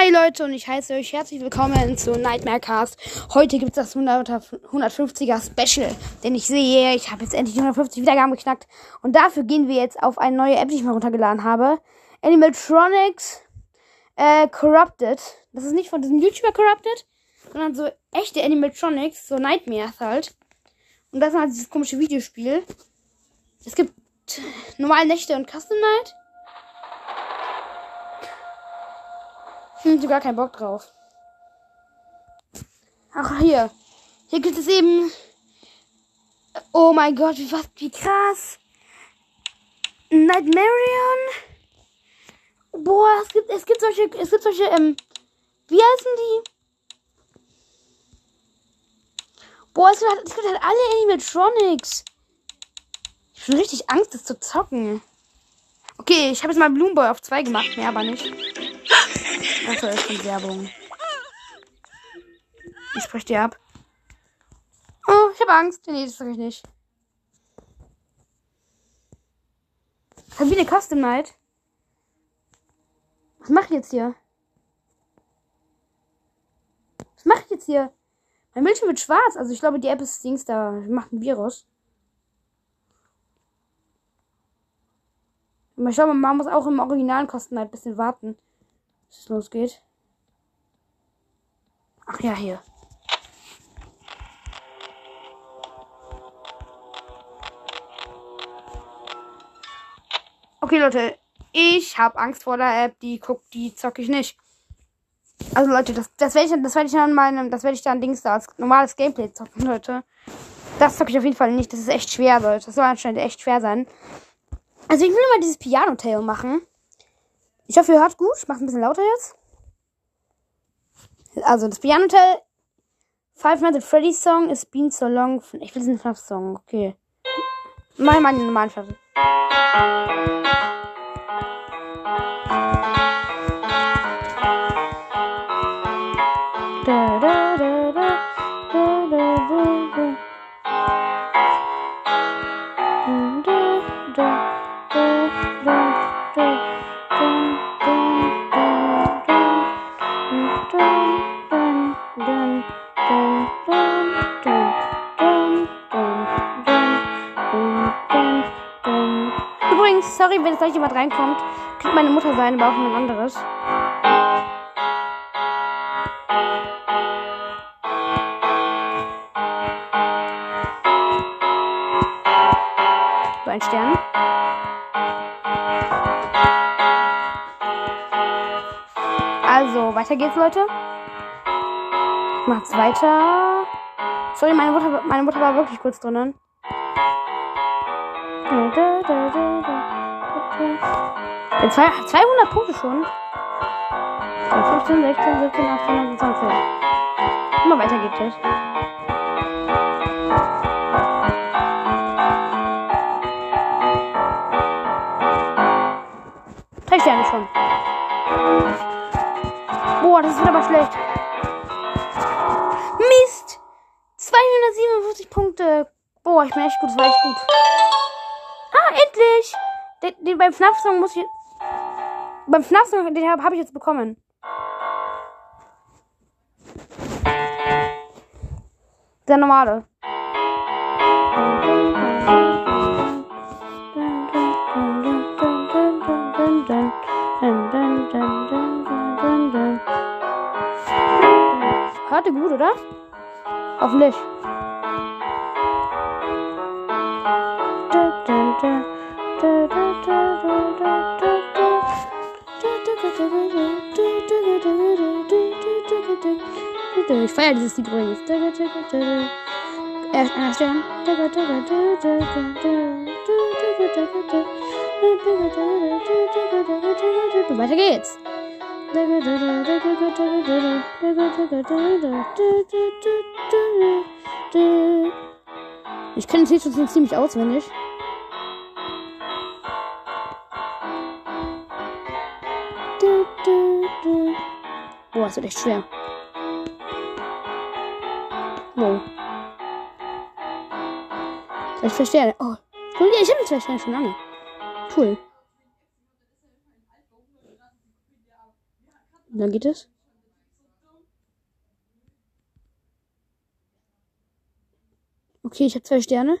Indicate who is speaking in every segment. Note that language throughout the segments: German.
Speaker 1: Hi Leute und ich heiße euch herzlich willkommen zu Nightmare Cast. Heute gibt es das 100, 150er Special, denn ich sehe, ich habe jetzt endlich die 150 Wiedergaben geknackt und dafür gehen wir jetzt auf eine neue App, die ich mal runtergeladen habe. Animatronics äh, Corrupted. Das ist nicht von diesem YouTuber Corrupted, sondern so echte Animatronics, so Nightmares halt. Und das ist halt dieses komische Videospiel. Es gibt normale Nächte und Custom Night. Hm, sogar keinen Bock drauf. Ach, hier. Hier gibt es eben. Oh mein Gott, wie, was, wie krass. Nightmarion. Boah, es gibt, es gibt solche, es gibt solche, ähm, wie heißen die? Boah, es gibt, halt, es gibt halt alle Animatronics. Ich habe richtig Angst, das zu zocken. Okay, ich habe jetzt mal Bloomboy auf 2 gemacht, mehr aber nicht. Achso, ist die Werbung. Ich sprich dir ab. Oh, ich habe Angst. Nee, das sag ich nicht. Hab wie eine Custom Night. Was mach ich jetzt hier? Was mach ich jetzt hier? Mein Bildschirm wird schwarz. Also ich glaube, die App ist Dings da. Macht ein Virus. Aber ich glaube, man muss auch im originalen Kosten halt ein bisschen warten bis es losgeht. Ach ja, hier. Okay, Leute, ich habe Angst vor der App, die guckt, die zocke ich nicht. Also Leute, das, das werde ich, das werde ich dann meinem, das werde ich dann Dings da als normales Gameplay zocken, Leute. Das zocke ich auf jeden Fall nicht. Das ist echt schwer, Leute. Das soll anscheinend echt schwer sein. Also ich will mal dieses Piano-Tail machen. Ich hoffe, ihr hört gut. Ich mache ein bisschen lauter jetzt. Also, das Piano Teil. Five Nights at Freddy's Song is been so long. Ich will diesen FNAF-Song. Okay. Mal den normalen Fassung. Sorry, wenn jetzt gleich jemand reinkommt. Könnte meine Mutter sein, aber auch ein anderes. So ein Stern. Also, weiter geht's, Leute. Macht's weiter. Sorry, meine Mutter, meine Mutter war wirklich kurz drinnen. 200 Punkte schon. 15, 16, 17, 18, 19, 20. Immer weiter geht es. Drei Sterne schon. Boah, das wird aber schlecht. Mist! 257 Punkte. Boah, ich bin echt gut, das war echt gut. Den, den beim FNAF-Song muss ich. Beim FNAF-Song, den habe hab ich jetzt bekommen. Der normale. Hörte gut, oder? Hoffentlich. Ich feiere dieses Lied übrigens. Erst einer Stern. Weiter geht's. Ich kenne das Lied schon ziemlich auswendig. Boah, ist echt schwer. Wow. Ich verstehe. Oh, cool. Ja, ich habe zwei Sterne schon lange. Cool. Dann geht es. Okay, ich habe zwei Sterne.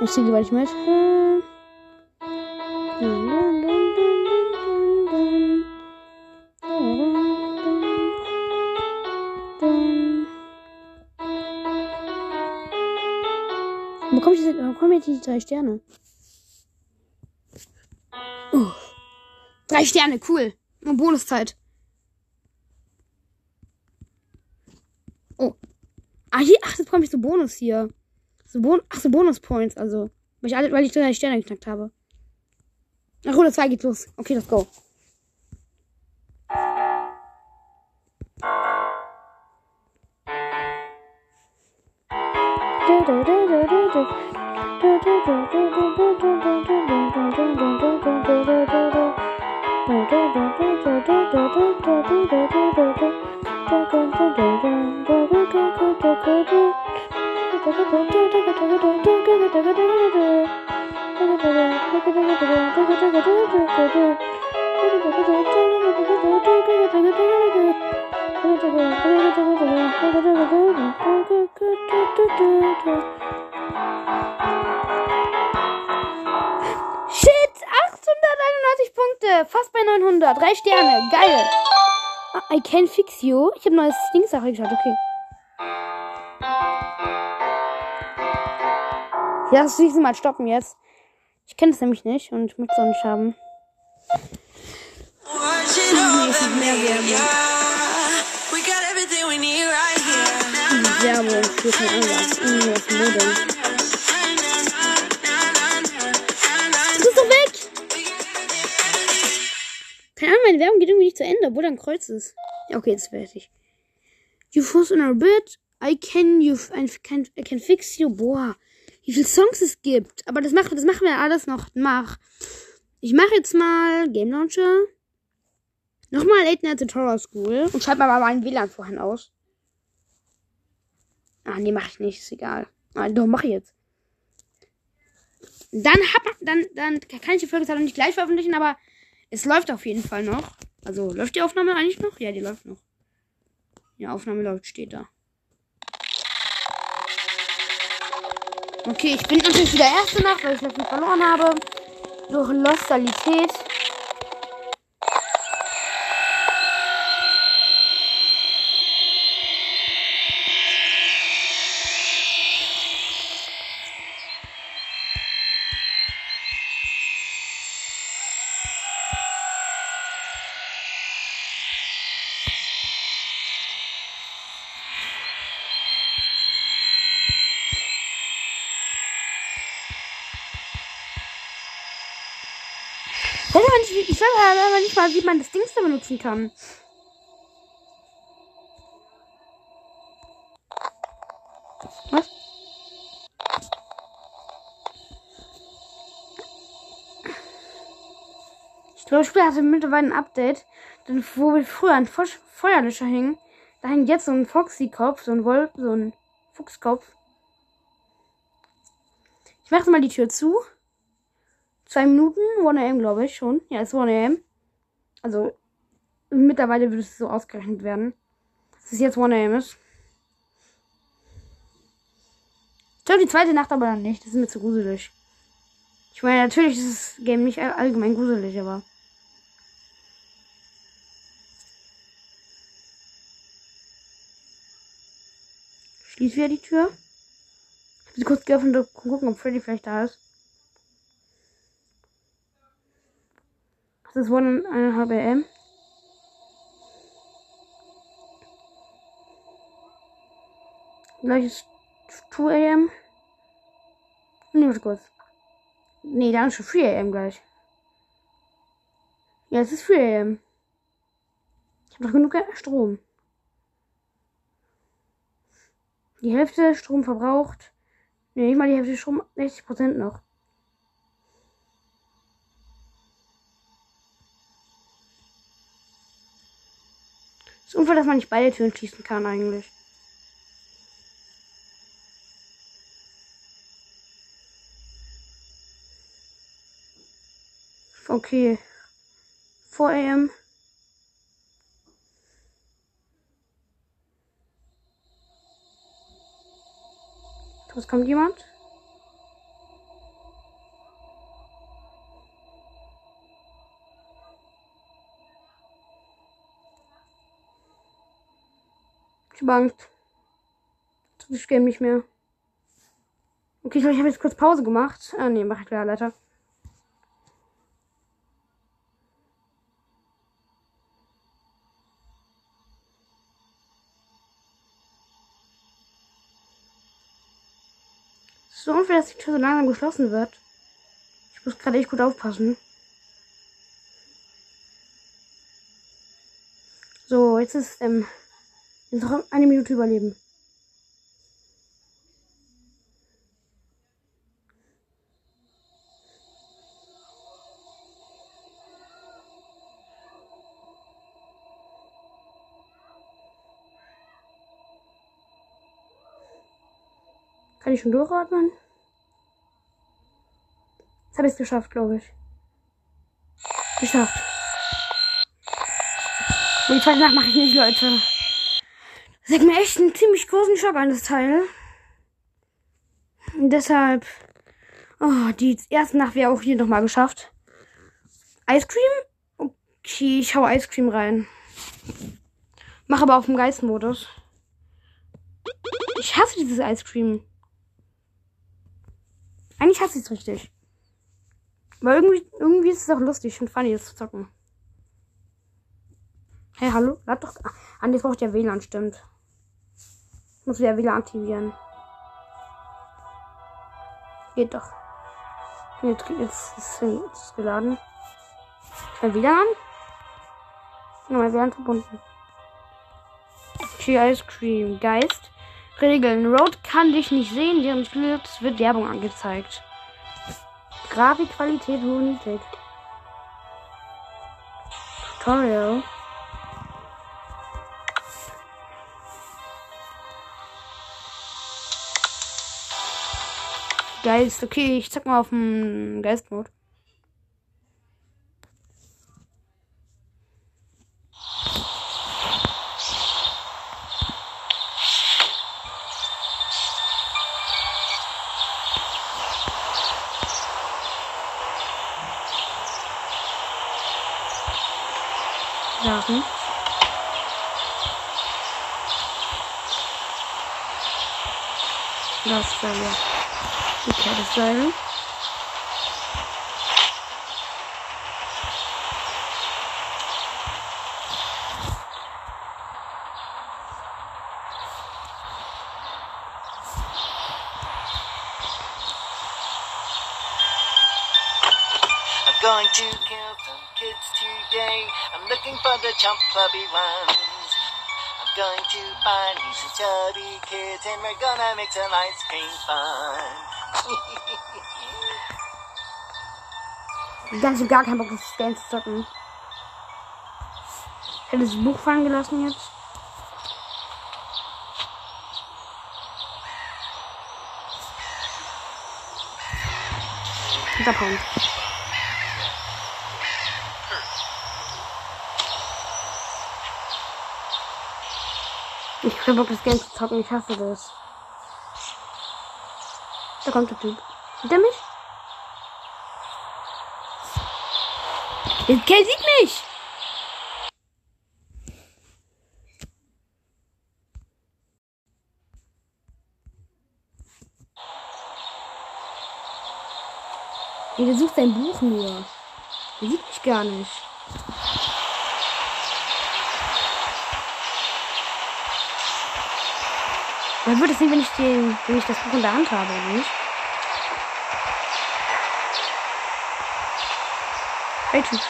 Speaker 1: Ich zähle gleich mit. Wo bekomme ich, jetzt- wo ich die drei Sterne? Oh. Drei Sterne, cool. Und Bonuszeit. Oh. Ah, hier, ach, jetzt bekomme ich so Bonus hier. So Bon ach, so Bonus-Points, also. Weil ich, alle, weil ich drei Sterne geknackt habe. Ach, Runde 2 geht los. Okay, let's go. Shit, 891 Punkte, fast bei 900, drei Sterne, geil. Ah, I can fix you. Ich habe neues Dingsache geschaut, okay. Ja, das nächste Mal stoppen jetzt. Ich kenne es nämlich nicht und ich möchte es auch nicht haben. Werbung für kein Anlass. Du bist doch weg! Keine Ahnung, meine Werbung geht irgendwie nicht zu Ende, obwohl da ein Kreuz ist. Ja, okay, jetzt fertig. You force in our bed. I can you I can, I can fix you. Boah, wie viele Songs es gibt. Aber das machen, das machen wir alles noch. Mach. Ich mache jetzt mal Game Launcher. Nochmal Late Night Tutorial School. Und schreibe mal meinen WLAN vorhin aus. Ah, nee, mach ich nicht. Ist egal. Ah, doch, mach ich jetzt. Dann hab, dann, dann kann ich die Folge zwar noch nicht gleich veröffentlichen, aber es läuft auf jeden Fall noch. Also, läuft die Aufnahme eigentlich noch? Ja, die läuft noch. Ja, Aufnahme läuft, steht da. Okay, ich bin natürlich wieder erste Nacht, weil ich letztens verloren habe. Durch Lostalität. Mal, wie man das Dings da benutzen kann. Was? Ich glaube, das Spiel hatte mittlerweile ein Update, denn wo wir früher ein Feu- Feuerlöscher hingen, da hängt jetzt so ein Foxy-Kopf, so ein Wolf, so ein Fuchskopf. Ich mache mal die Tür zu. Zwei Minuten, 1 am, glaube ich schon. Ja, ist 1 am. Also, mittlerweile würde es so ausgerechnet werden. Dass es jetzt 1 am ist. Ich glaube, die zweite Nacht aber dann nicht. Das ist mir zu gruselig. Ich meine, natürlich ist das Game nicht all- allgemein gruselig, aber. Schließ wieder die Tür. Ich sie kurz geöffnet, zu gucken, ob Freddy vielleicht da ist. Das ist 1,5 RM. Gleich ist 2 AM. Nehmen wir kurz. Nee, dann ist schon 4 AM gleich. Ja, es ist 4 AM. Ich habe doch genug Strom. Die Hälfte Strom verbraucht. Nee, nicht mal die Hälfte Strom, 60% noch. Ist unfair, dass man nicht beide Türen schließen kann eigentlich. Okay. 4 am. Was kommt jemand? Ich hab Angst. Ich game nicht mehr. Okay, ich glaube, ich habe jetzt kurz Pause gemacht. Ah, nee, mach ich klar, Leiter. So unfair, dass die Tür so langsam geschlossen wird. Ich muss gerade echt gut aufpassen. So, jetzt ist, ähm, noch eine Minute überleben. Kann ich schon durchatmen? Jetzt habe ich es geschafft, glaube ich. Geschafft. Und die zweite Nacht mache ich nicht, Leute. Hat mir echt einen ziemlich großen Schock an das Teil. Und deshalb. Oh, die erste Nacht wäre auch hier nochmal geschafft. Ice Cream? Okay, ich hau Ice Cream rein. Mach aber auf dem Geistmodus. Ich hasse dieses Ice Cream. Eigentlich hasse ich es richtig. Aber irgendwie, irgendwie ist es auch lustig und funny, das zu zocken. Hey, hallo? Lad doch. Ah, jetzt braucht ja WLAN, stimmt. Muss wieder WLAN aktivieren. Geht doch. Jetzt, ist es geladen. Mein WLAN an? Ja, mein WLAN verbunden. Ice Cream. Geist. Regeln. Road kann dich nicht sehen, während spielst, wird Werbung angezeigt. Grafikqualität nur niedrig. Tutorial. Geist. Okay, ich zeig mal auf dem Geistmod. Sachen. Das Seil. Okay, das Seil.
Speaker 2: I'm going to kill some kids today. I'm looking for the chump clubby ones. I'm going to find me some chubby kids and we're gonna make some ice cream fun.
Speaker 1: Ganz und gar keinen Bock, das Game zu zocken. Ich hätte das Buch fallen gelassen jetzt. Und abhauen. Ich keinen Bock, das Game zu zocken. Ich hasse das. Da kommt der Typ. Sieht er mich? Der Kerl sieht mich! Nee, der sucht sein Buch nur. Der sieht mich gar nicht. Wer würde es nicht, wenn ich, den, wenn ich das Buch in der Hand habe, oder nicht? Welchen?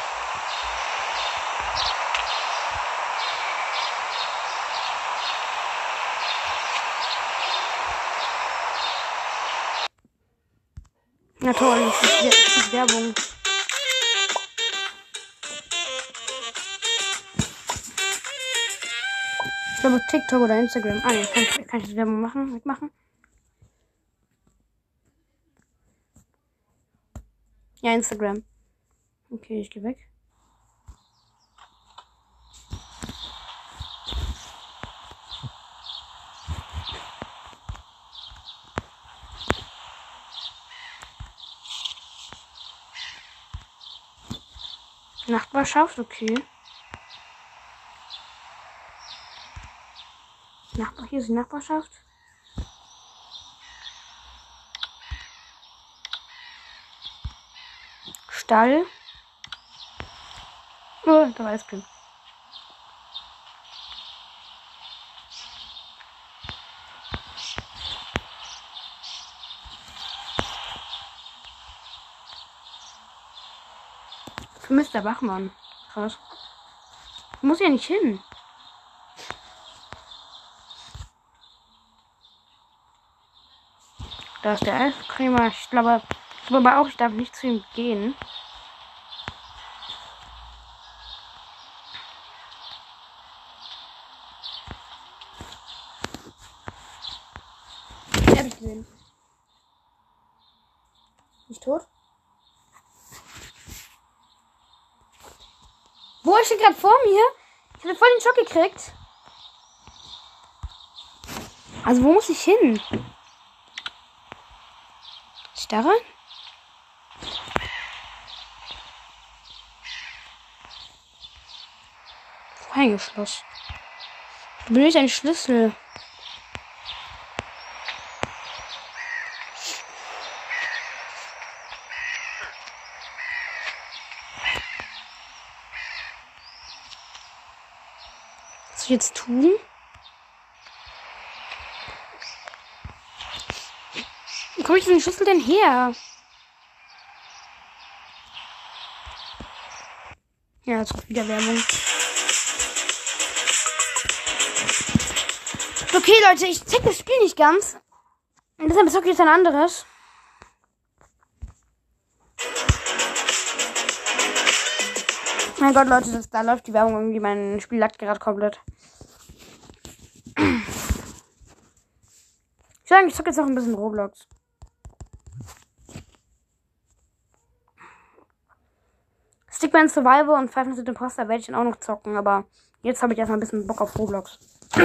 Speaker 1: Na toll, das ist, das ist Werbung. Ich glaube TikTok oder Instagram. Ah, jetzt kann ich, kann ich das Werbung machen, mitmachen. Ja, Instagram. Okay, ich gehe weg. Nachbarschaft, okay. Nachbar, hier ist die Nachbarschaft. Stall. Oh, da war Eiscreme. Für Mr. Bachmann. Krass. Muss ja nicht hin. Da ist der Eiscremer. Ich glaube, ich glaube auch, ich darf nicht zu ihm gehen. Hab ich gesehen. Nicht tot? Wo ist er gerade vor mir? Ich hatte voll den Schock gekriegt. Also wo muss ich hin? Ich da rein? Eingeschlossen. Du benötigst einen Schlüssel. Was soll ich jetzt tun? Komme ich den Schlüssel denn her? Ja, jetzt kommt wieder Werbung. Okay, Leute, ich check das Spiel nicht ganz. Und deshalb zocke ich jetzt ein anderes. Mein Gott, Leute, das, da läuft die Werbung irgendwie. Mein Spiel lackt gerade komplett. Ich sage, ich zocke jetzt noch ein bisschen Roblox. Stickman Survival und Five Nights at Imposter werde ich dann auch noch zocken, aber jetzt habe ich erstmal ein bisschen Bock auf Roblox.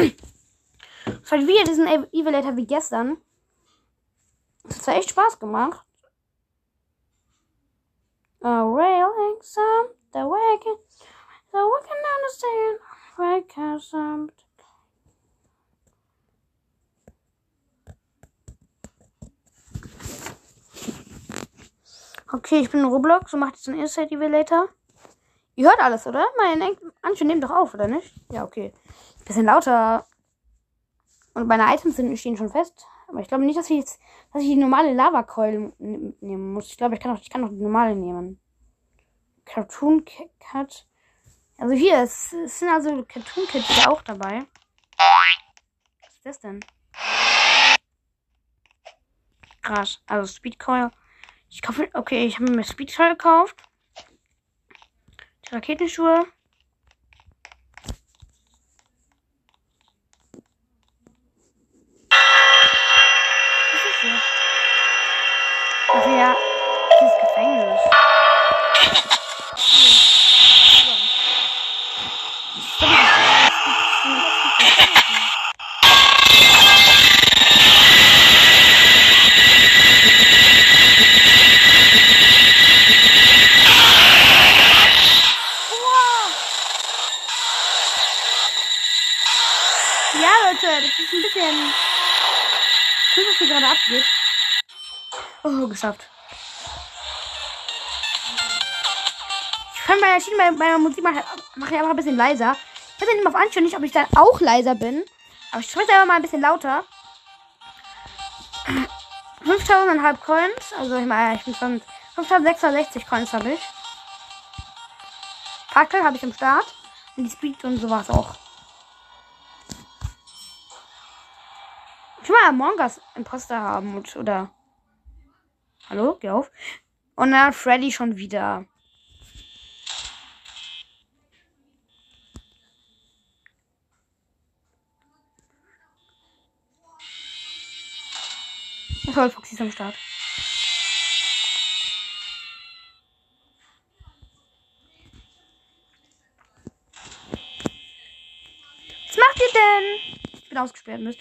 Speaker 1: Es war wieder diesen Ev- Evilator wie gestern. Es hat zwar echt Spaß gemacht. A railing some the wagon the wagon down the stairs Okay, ich bin in Roblox und mache jetzt einen Inside Evilator. Ihr hört alles, oder? Meine Anche nehmen doch auf, oder nicht? Ja, okay. Bisschen lauter. Und meine Items sind, stehen schon fest. Aber ich glaube nicht, dass ich jetzt, dass ich die normale Lava-Coil n- nehmen muss. Ich glaube, ich kann auch, ich kann auch die normale nehmen. Cartoon Cut. Also hier, es, es sind also Cartoon Kids wieder auch dabei. Was ist das denn? Krass. Also Speed Coil. Ich kaufe, okay, ich habe mir Speed Coil gekauft. Die Raketenschuhe. Mache mach ich einfach ein bisschen leiser. Ich weiß ja nicht auf Anschluss nicht, ob ich dann auch leiser bin. Aber ich spreche einfach mal ein bisschen lauter. 5000,5 Coins. Also ich meine, ich bin schon 5660 Coins habe ich. Fackel habe ich am Start. Und die Speed und sowas auch. Ich will mal Among Us Imposter haben und, oder. Hallo, geh auf. Und dann Freddy schon wieder. Toll, Foxy ist am Start. Was macht ihr denn? Ich bin ausgesperrt, Mist.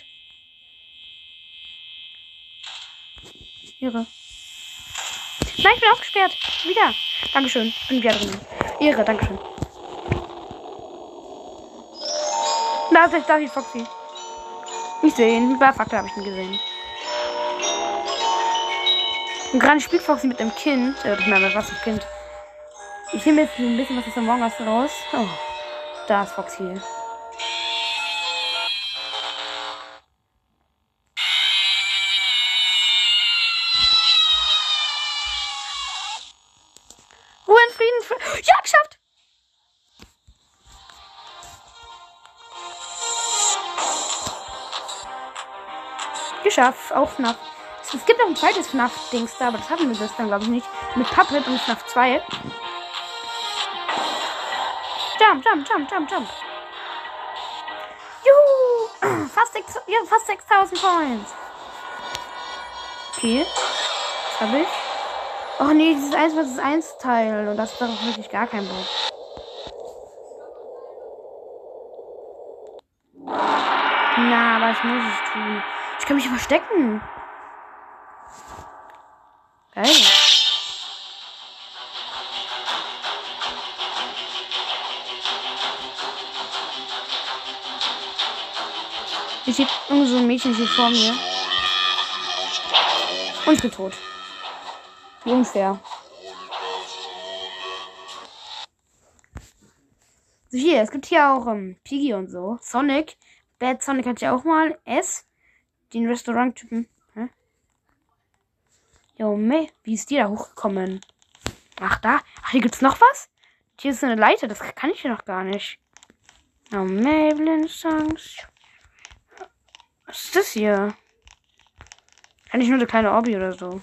Speaker 1: Irre. Nein, ich bin ausgesperrt. Wieder. Dankeschön. Ich bin wieder drin. Irre, Dankeschön. Da ist ist Foxy. Nicht sehen. Bei Faktor habe ich ihn gesehen. Und gerade spielt Foxy mit einem Kind. Äh, ich meine, was ein Kind. Ich nehme jetzt ein bisschen was aus dem Morgen raus. Oh, da ist Foxy. Ruhe in Frieden. Fr ja, geschafft! Geschafft. Auch FNAF. Es gibt noch ein zweites FNAF-Dings da, aber das hatten wir das dann, glaube ich, nicht. Mit Puppet und FNAF 2. Jump, jump, jump, jump, jump. Juhu! Fast, ja, fast 6000 Coins. Okay. Was habe ich? Oh nee, dieses 1 vs 1 Teil. Und das ist doch wirklich gar kein Bock. Na, aber ich muss es tun. Ich kann mich verstecken. Geil. Ich sehe irgend so ein Mädchen hier vor mir. Und ich bin tot. Wie unfair. So hier, es gibt hier auch ähm, Piggy und so. Sonic. Bad Sonic hat ja auch mal. S. Den Restaurant-Typen. Meh. Wie ist die da hochgekommen? Ach, da. Ach, hier gibt's noch was? Hier ist eine Leiter. Das kann ich hier noch gar nicht. Oh, Maybelline Songs. Was ist das hier? Kann ich nur eine kleine Obby oder so?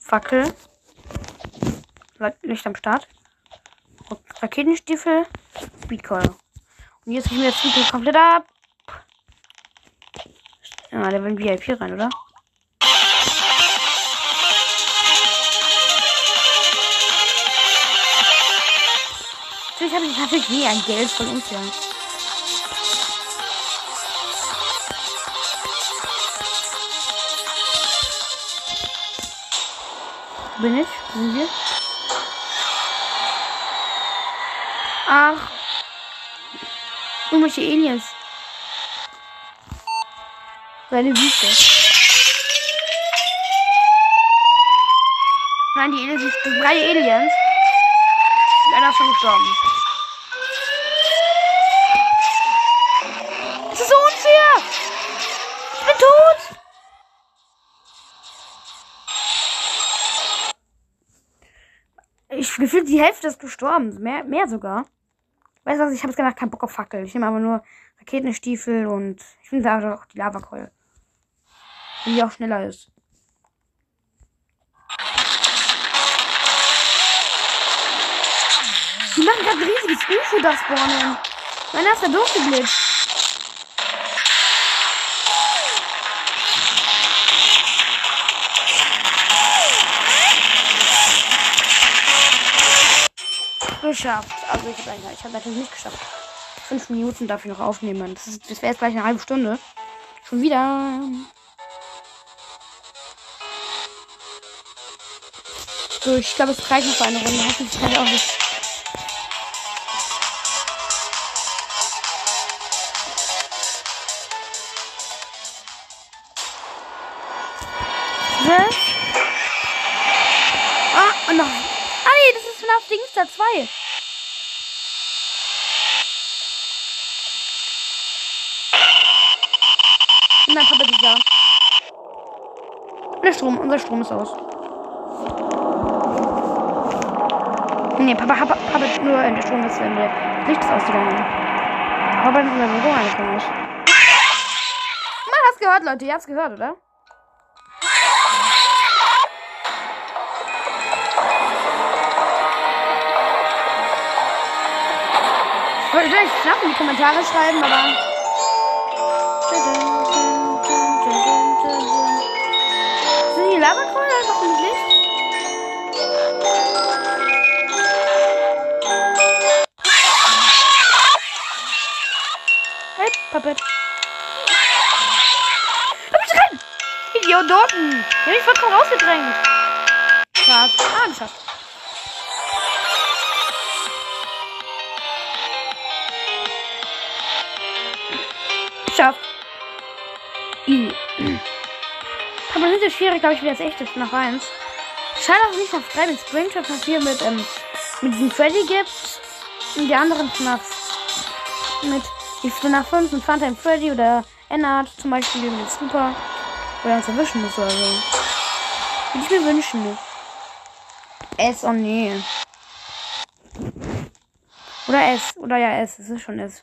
Speaker 1: Fackel. Licht am Start. Raketenstiefel. Speedcall. Und jetzt gehen wir jetzt komplett ab. Ja, will in VIP rein, oder? Natürlich habe ich natürlich nie ein Geld von uns, ja. Bin ich? Sind wir? Ach. Irgendwelche Aliens. Seine Wüste. Nein, die Aliens, das sind drei Aliens. Und einer ist schon gestorben. Das ist unfair! Ich bin tot! Ich gefühlt die Hälfte ist gestorben. Mehr, mehr sogar. Weißt du was, ich habe jetzt gedacht, keinen Bock auf Fackel. Ich nehme aber nur Raketenstiefel und ich finde auch die Lavakeule. Die auch schneller ist. Die machen gerade riesiges UFO da spawnen. Meiner ist da durchgeblitzt. Geschafft. Also ich habe ich hab natürlich nicht geschafft. Fünf Minuten darf ich noch aufnehmen. Das, das wäre jetzt gleich eine halbe Stunde. Schon wieder. So, ich glaube, es reicht noch für eine Runde. Hoffentlich kann auch nicht. Hä? Ah, und noch. Ah, nee, das ist FNAF Dingster 2. Und dann Papa da. Der Strom, unser Strom ist aus. Nee, Papa, Papa, Papa, nur äh, der Strom ist, wenn der Licht ist ausgegangen. Papa ist in unser Büro angekommen. Man hat's gehört, Leute. Ihr habt's gehört, oder? Ich wollte gleich knapp in die Kommentare schreiben, aber. Idioten! Die hab ich vollkommen rausgedrängt. Krass. Ah, geschafft. Geschafft. I. Aber das ist ja schwierig, glaube ich, wie das echt ist. Nach 1. Schade, dass es nicht auf 3 mit Springtrap Papier mit, ähm, mit diesem Freddy gibt. Und die anderen FNAFs. Mit die FNAF 5 mit Funtime Freddy oder Ennard zum Beispiel mit Super. Oder uns erwischen muss oder so. Würde ich mir wünschen. S, oh nee. Oder S. Oder ja, S. Es ist schon S.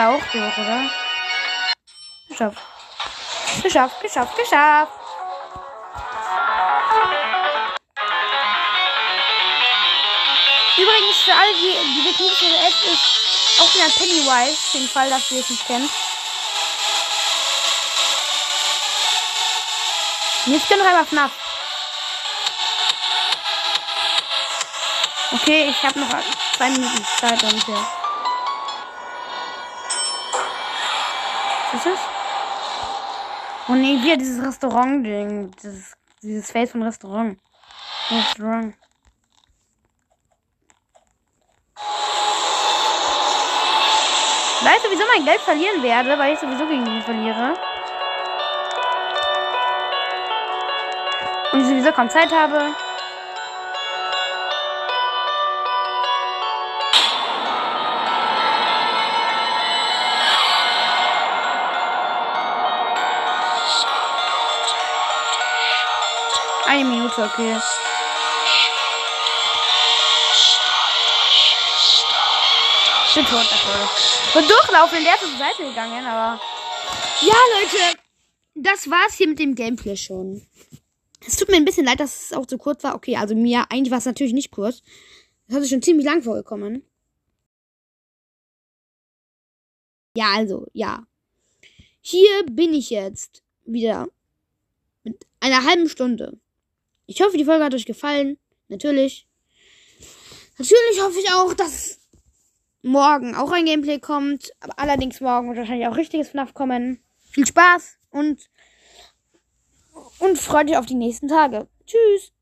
Speaker 1: er da auch durch, oder? Geschafft. Geschafft, geschafft, geschafft. Übrigens für alle, die die wichtigste App ist auch wieder Pennywise, für den Fall, dass ihr es nicht kennt. Und Jetzt bin ich einmal FNAF. Okay, ich habe noch zwei Minuten Zeit ungefähr. Was ist das? Oh nee, wieder dieses Restaurant-Ding. Dieses, dieses Face von Restaurant. Restaurant. Ich weiß sowieso mein Geld verlieren werde, weil ich sowieso gegen ihn verliere. Und ich sowieso kaum Zeit habe. Eine Minute, okay. Ich bin tot dafür. Und durchlaufen, der ist zur Seite gegangen, aber. Ja, Leute. Das war's hier mit dem Gameplay schon. Es tut mir ein bisschen leid, dass es auch so kurz war. Okay, also mir, eigentlich war es natürlich nicht kurz. Das hat sich schon ziemlich lang vorgekommen. Ja, also, ja. Hier bin ich jetzt wieder mit einer halben Stunde. Ich hoffe, die Folge hat euch gefallen. Natürlich. Natürlich hoffe ich auch, dass morgen auch ein Gameplay kommt. Aber allerdings morgen wird wahrscheinlich auch richtiges FNAF kommen. Viel Spaß und, und freut euch auf die nächsten Tage. Tschüss.